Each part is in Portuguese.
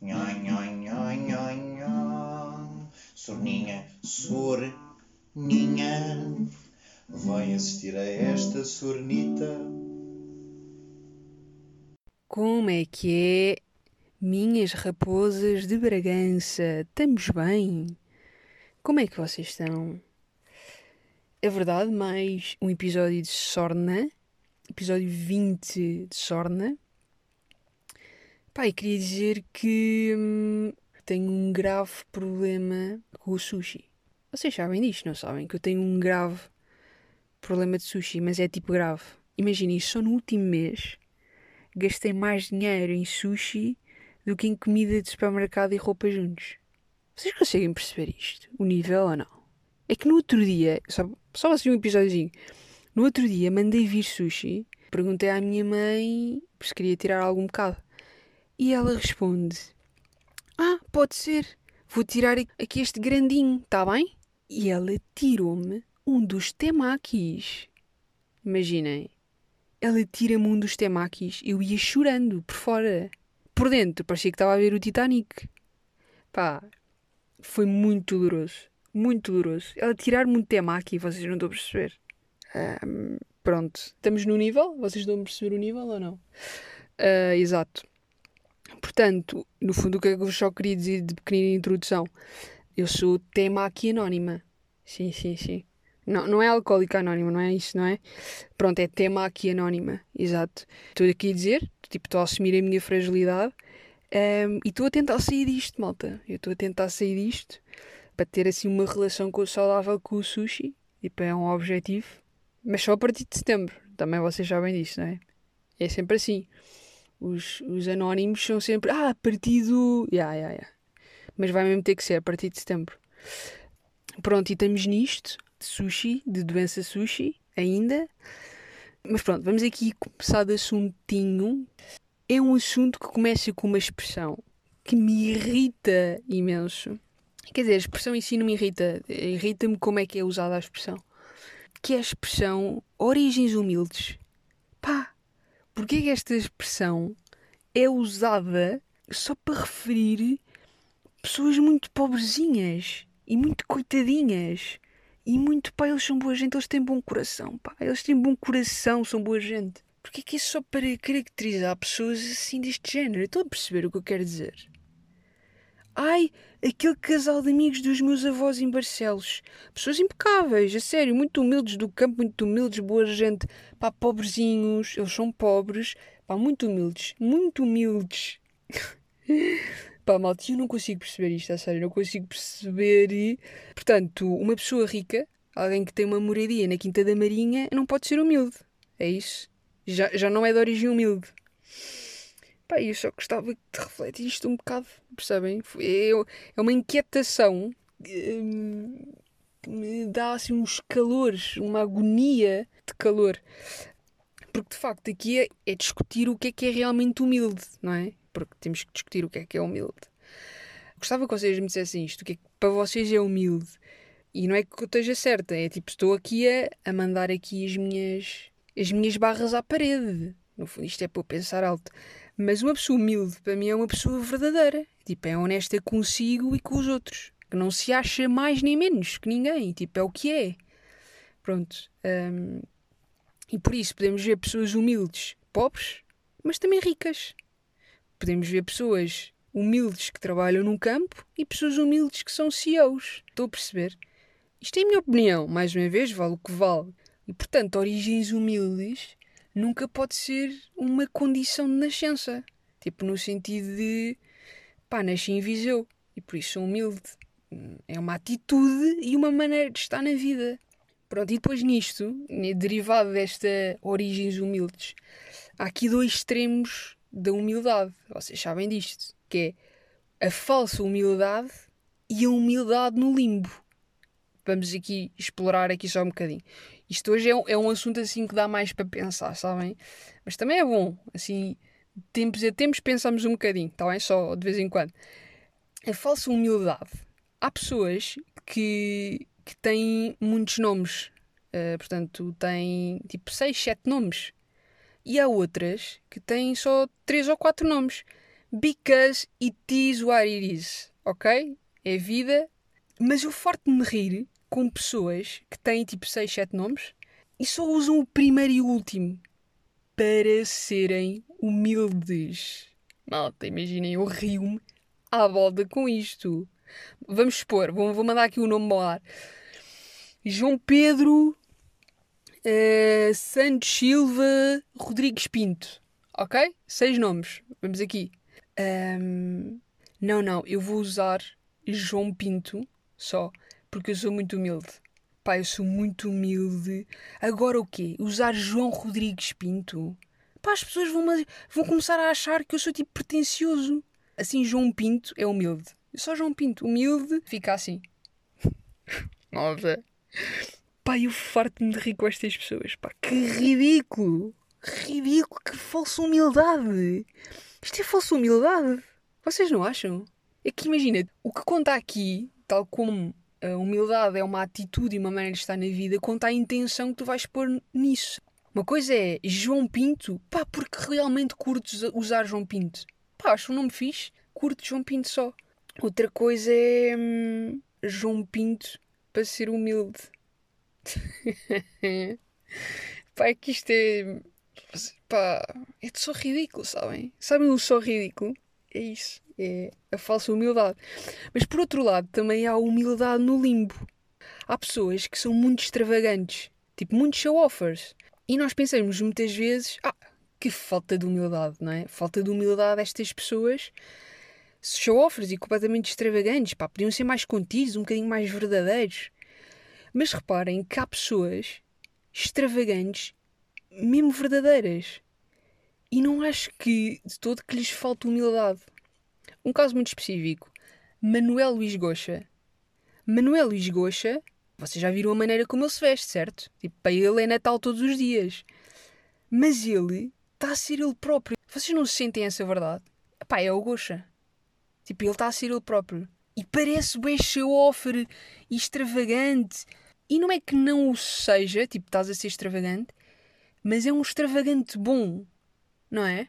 Nhoi, nhoi. Sorninha, sorninha, vai assistir a esta sornita. Como é que é? Minhas raposas de Bragança, estamos bem? Como é que vocês estão? É verdade, mais um episódio de Sorna, episódio 20 de Sorna. Pá, e queria dizer que hum, tenho um grave problema com o sushi. Vocês sabem disto, não sabem? Que eu tenho um grave problema de sushi, mas é tipo grave. Imaginem, só no último mês gastei mais dinheiro em sushi do que em comida de supermercado e roupa juntos. Vocês conseguem perceber isto? O nível ou não? É que no outro dia, só, só assim um episódiozinho, no outro dia mandei vir sushi, perguntei à minha mãe se queria tirar algum bocado. E ela responde: Ah, pode ser, vou tirar aqui este grandinho, tá bem? E ela tirou-me um dos temakis. Imaginem, ela tira-me um dos temakis, eu ia chorando por fora. Por dentro, parecia que estava a ver o Titanic. Pá, foi muito doloroso. Muito doloroso. Ela tirar-me um temaki, vocês não estão a perceber. Um, pronto, estamos no nível? Vocês estão a perceber o nível ou não? Uh, exato. Portanto, no fundo, o que é que eu só queria dizer de pequenina introdução? Eu sou temaki anónima. Sim, sim, sim. Não, não é alcoólica anónima, não é isso, não é? Pronto, é tema aqui anónima, exato. Estou aqui a dizer, tipo, estou a assumir a minha fragilidade um, e estou a tentar sair disto, malta. Eu estou a tentar sair disto para ter assim uma relação saudável com o sushi. Tipo, é um objetivo. Mas só a partir de setembro. Também vocês sabem disso, não é? É sempre assim. Os, os anónimos são sempre, ah, a partir do. Ya, ya, ya. Mas vai mesmo ter que ser a partir de setembro. Pronto, e estamos nisto de sushi, de doença sushi, ainda. Mas pronto, vamos aqui começar de assuntinho. É um assunto que começa com uma expressão que me irrita imenso. Quer dizer, a expressão em si não me irrita. Irrita-me como é que é usada a expressão. Que é a expressão origens humildes. Pá, porquê que esta expressão é usada só para referir pessoas muito pobrezinhas e muito coitadinhas? E muito, pá, eles são boa gente, eles têm bom coração, pá. Eles têm bom coração, são boa gente. Porquê que é só para caracterizar pessoas assim deste género? Estou a perceber o que eu quero dizer. Ai, aquele casal de amigos dos meus avós em Barcelos. Pessoas impecáveis, a sério, muito humildes do campo, muito humildes, boa gente. Pá, pobrezinhos, eles são pobres. Pá, muito humildes, muito humildes. Pá, malta, eu não consigo perceber isto, a sério, não consigo perceber. Portanto, uma pessoa rica, alguém que tem uma moradia na Quinta da Marinha, não pode ser humilde. É isso? Já, já não é de origem humilde. Pá, eu só gostava de refletir isto um bocado, percebem? É, uma inquietação hum, que me dá assim uns calores, uma agonia de calor. Porque de facto aqui é, é discutir o que é que é realmente humilde, não é? porque temos que discutir o que é que é humilde. Gostava que vocês me dissessem isto, o que é que para vocês é humilde. E não é que eu esteja certa, é tipo, estou aqui a, a mandar aqui as minhas, as minhas barras à parede. No fundo, isto é para eu pensar alto. Mas uma pessoa humilde, para mim, é uma pessoa verdadeira. Tipo, é honesta consigo e com os outros. Que não se acha mais nem menos que ninguém. Tipo, é o que é. Pronto. Um, e por isso podemos ver pessoas humildes, pobres, mas também ricas podemos ver pessoas humildes que trabalham num campo e pessoas humildes que são CEOs. Estou a perceber? Isto é a minha opinião, mais uma vez, vale o que vale. E portanto, origens humildes nunca pode ser uma condição de nascença. Tipo, no sentido de pá, nasci em Viseu e por isso sou humilde. É uma atitude e uma maneira de estar na vida. Pronto, e depois nisto, derivado desta origens humildes, há aqui dois extremos da humildade. Vocês sabem disto, que é a falsa humildade e a humildade no limbo. Vamos aqui explorar aqui só um bocadinho. Isto hoje é um, é um assunto assim que dá mais para pensar, sabem? Mas também é bom, assim, tempos a tempos pensamos um bocadinho, está bem? Só de vez em quando. A falsa humildade. Há pessoas que, que têm muitos nomes. Uh, portanto, têm tipo 6, 7 nomes E há outras que têm só três ou quatro nomes. Because it is what it is. Ok? É vida. Mas eu farto-me de rir com pessoas que têm tipo seis, sete nomes e só usam o primeiro e o último para serem humildes. Malta, imaginem, eu rio-me à volta com isto. Vamos expor, vou, vou mandar aqui o nome ao ar. João Pedro uh, Santos Silva Rodrigues Pinto. Ok? Seis nomes. Vamos aqui. Um, não, não, eu vou usar João Pinto só, porque eu sou muito humilde. Pá, eu sou muito humilde. Agora o quê? Usar João Rodrigues Pinto? Pá, as pessoas vão, vão começar a achar que eu sou tipo pretencioso. Assim, João Pinto é humilde. Só João Pinto, humilde, fica assim. Nossa. Pá, eu farto-me de rir com estas pessoas. Pá, que ridículo. Ridículo, que falsa humildade. Isto é falsa humildade. Vocês não acham? É que imagina, o que conta aqui, tal como a humildade é uma atitude e uma maneira de estar na vida, conta a intenção que tu vais pôr nisso. Uma coisa é João Pinto, pá, porque realmente curtes usar João Pinto. Pá, acho um nome fixe, curto João Pinto só. Outra coisa é hum, João Pinto para ser humilde. pá, é que isto é. pá, é de só ridículo, sabem? Sabem o só ridículo? É isso é a falsa humildade. Mas por outro lado, também há humildade no limbo. Há pessoas que são muito extravagantes, tipo muitos show-offers. E nós pensamos muitas vezes, ah, que falta de humildade, não é? Falta de humildade estas pessoas show-offers e completamente extravagantes, pá, podiam ser mais contidos, um bocadinho mais verdadeiros. Mas reparem que há pessoas extravagantes, mesmo verdadeiras. E não acho que de todo que lhes falta humildade. Um caso muito específico. Manuel Luís Goxa. Manuel Luís Goxa, vocês já viram a maneira como ele se veste, certo? Tipo, para ele é Natal todos os dias. Mas ele está a ser ele próprio. Vocês não sentem essa verdade? Pá, é o Goxa. Tipo, ele está a ser ele próprio. E parece bem show-offer e extravagante. E não é que não o seja, tipo, estás a ser extravagante, mas é um extravagante bom, não é?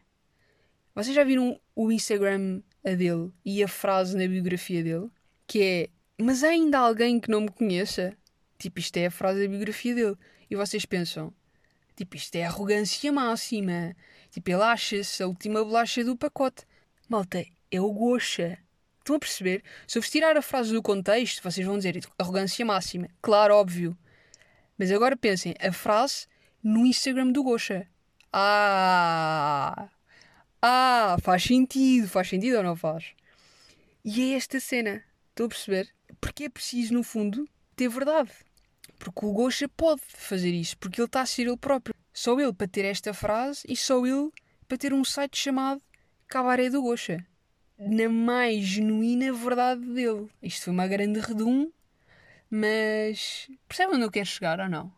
Vocês já viram o Instagram a dele e a frase na biografia dele, que é: Mas há ainda alguém que não me conheça? Tipo, isto é a frase da biografia dele. E vocês pensam: Tipo, isto é arrogância máxima. Tipo, ele acha-se a última bolacha do pacote. Malta, é o Gocha. Estão a perceber? Se eu vos tirar a frase do contexto, vocês vão dizer arrogância máxima. Claro, óbvio. Mas agora pensem, a frase no Instagram do Gocha. Ah! Ah, faz sentido, faz sentido ou não faz? E é esta cena, estou a perceber? Porque é preciso, no fundo, ter verdade. Porque o Gosha pode fazer isso, porque ele está a ser ele próprio. Só ele para ter esta frase e só ele para ter um site chamado Cabaré do Gosha. Na mais genuína verdade dele. Isto foi uma grande redum, mas percebem onde eu quero chegar ou não?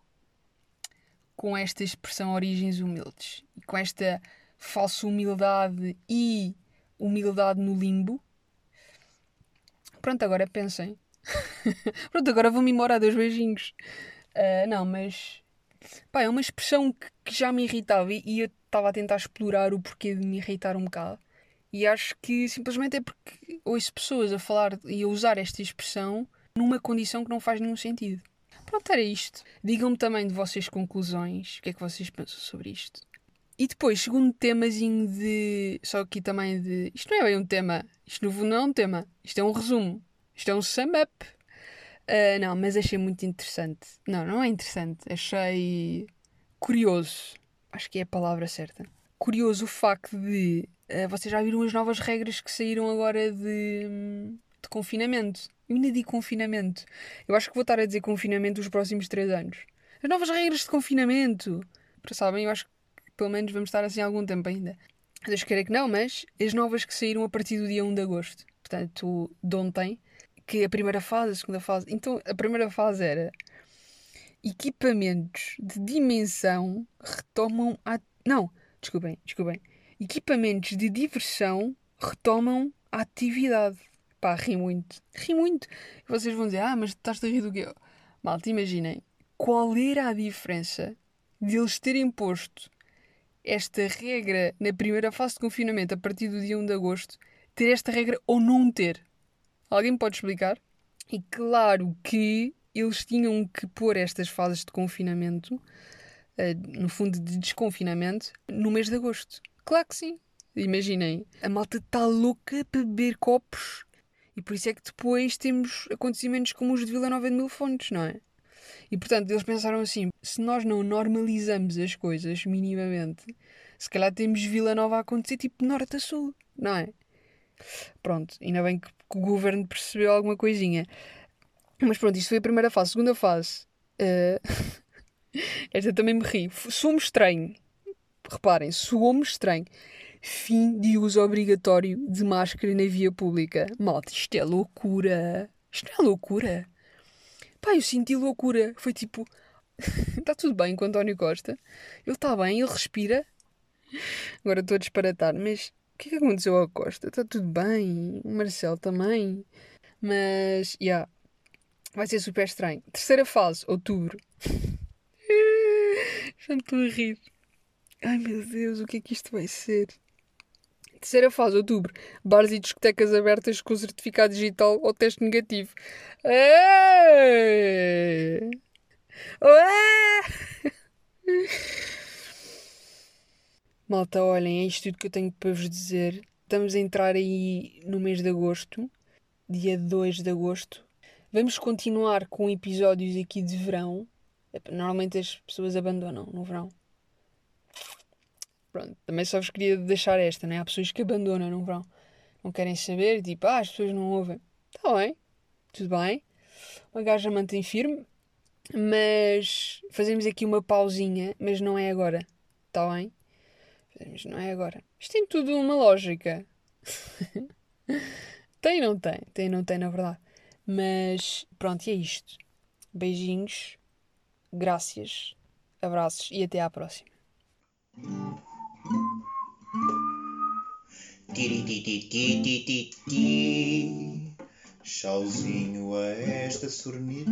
Com esta expressão origens humildes e com esta falsa humildade e humildade no limbo. Pronto, agora pensem. Pronto, agora vou-me embora, dois beijinhos. Uh, não, mas. Pá, é uma expressão que, que já me irritava e, e eu estava a tentar explorar o porquê de me irritar um bocado. E acho que simplesmente é porque ouço pessoas a falar e a usar esta expressão numa condição que não faz nenhum sentido. Pronto, era isto. Digam-me também de vossas conclusões. O que é que vocês pensam sobre isto? E depois, segundo temazinho de. Só aqui também de. Isto não é bem um tema. Isto no fundo não é um tema. Isto é um resumo. Isto é um sum up. Uh, não, mas achei muito interessante. Não, não é interessante. Achei curioso. Acho que é a palavra certa. Curioso o facto de. Uh, vocês já viram as novas regras que saíram agora de, de confinamento. Eu ainda digo confinamento. Eu acho que vou estar a dizer confinamento os próximos 3 anos. As novas regras de confinamento. Para sabem, eu acho que pelo menos vamos estar assim algum tempo ainda. Deus queira que não, mas as novas que saíram a partir do dia 1 de agosto, portanto, de ontem, que a primeira fase, a segunda fase. Então, a primeira fase era equipamentos de dimensão retomam a. Não, desculpem, desculpem. Equipamentos de diversão retomam a atividade. Pá, ri muito. Ri muito. Vocês vão dizer, ah, mas estás a rir do quê? Malta, imaginem qual era a diferença de eles terem posto esta regra na primeira fase de confinamento, a partir do dia 1 de agosto, ter esta regra ou não ter? Alguém pode explicar? E claro que eles tinham que pôr estas fases de confinamento, eh, no fundo de desconfinamento, no mês de agosto. Claro que sim. Imaginem, a malta está louca para beber copos e por isso é que depois temos acontecimentos como os de Vila Nova de Mil Fontes, não é? E portanto eles pensaram assim: se nós não normalizamos as coisas minimamente, se calhar temos Vila Nova a acontecer tipo norte a sul, não é? Pronto, ainda bem que, o governo percebeu alguma coisinha. Mas pronto, isto foi a primeira fase. Segunda fase. Uh... Esta também me ri. Soou-me estranho. Reparem, soou-me estranho. Fim de uso obrigatório de máscara na via pública. Malta, isto é loucura. Isto não é loucura. Pá, eu senti loucura. Foi tipo. Está tudo bem com o António Costa. Ele está bem, ele respira. Agora estou a disparatar, mas o que é que aconteceu ao Costa? Está tudo bem. O Marcelo também. Mas, já. Yeah, vai ser super estranho. Terceira fase, outubro. Já me estou a rir. Ai meu Deus, o que é que isto vai ser? Terceira fase, outubro. Bares e discotecas abertas com certificado digital ou teste negativo. Malta, olhem, é isto tudo que eu tenho para vos dizer. Estamos a entrar aí no mês de agosto, dia 2 de agosto. Vamos continuar com episódios aqui de verão. Normalmente as pessoas abandonam no verão. Pronto, também só vos queria deixar esta, né? Há pessoas que abandonam no verão. Não querem saber, tipo, ah, as pessoas não ouvem. Está bem, tudo bem. Uma gaja mantém firme, mas fazemos aqui uma pausinha, mas não é agora. Está bem? Fazemos, não é agora. Isto tem tudo uma lógica. tem não tem? Tem não tem, na verdade. Mas pronto, e é isto. Beijinhos, graças, abraços e até à próxima. Tchauzinho a esta sornita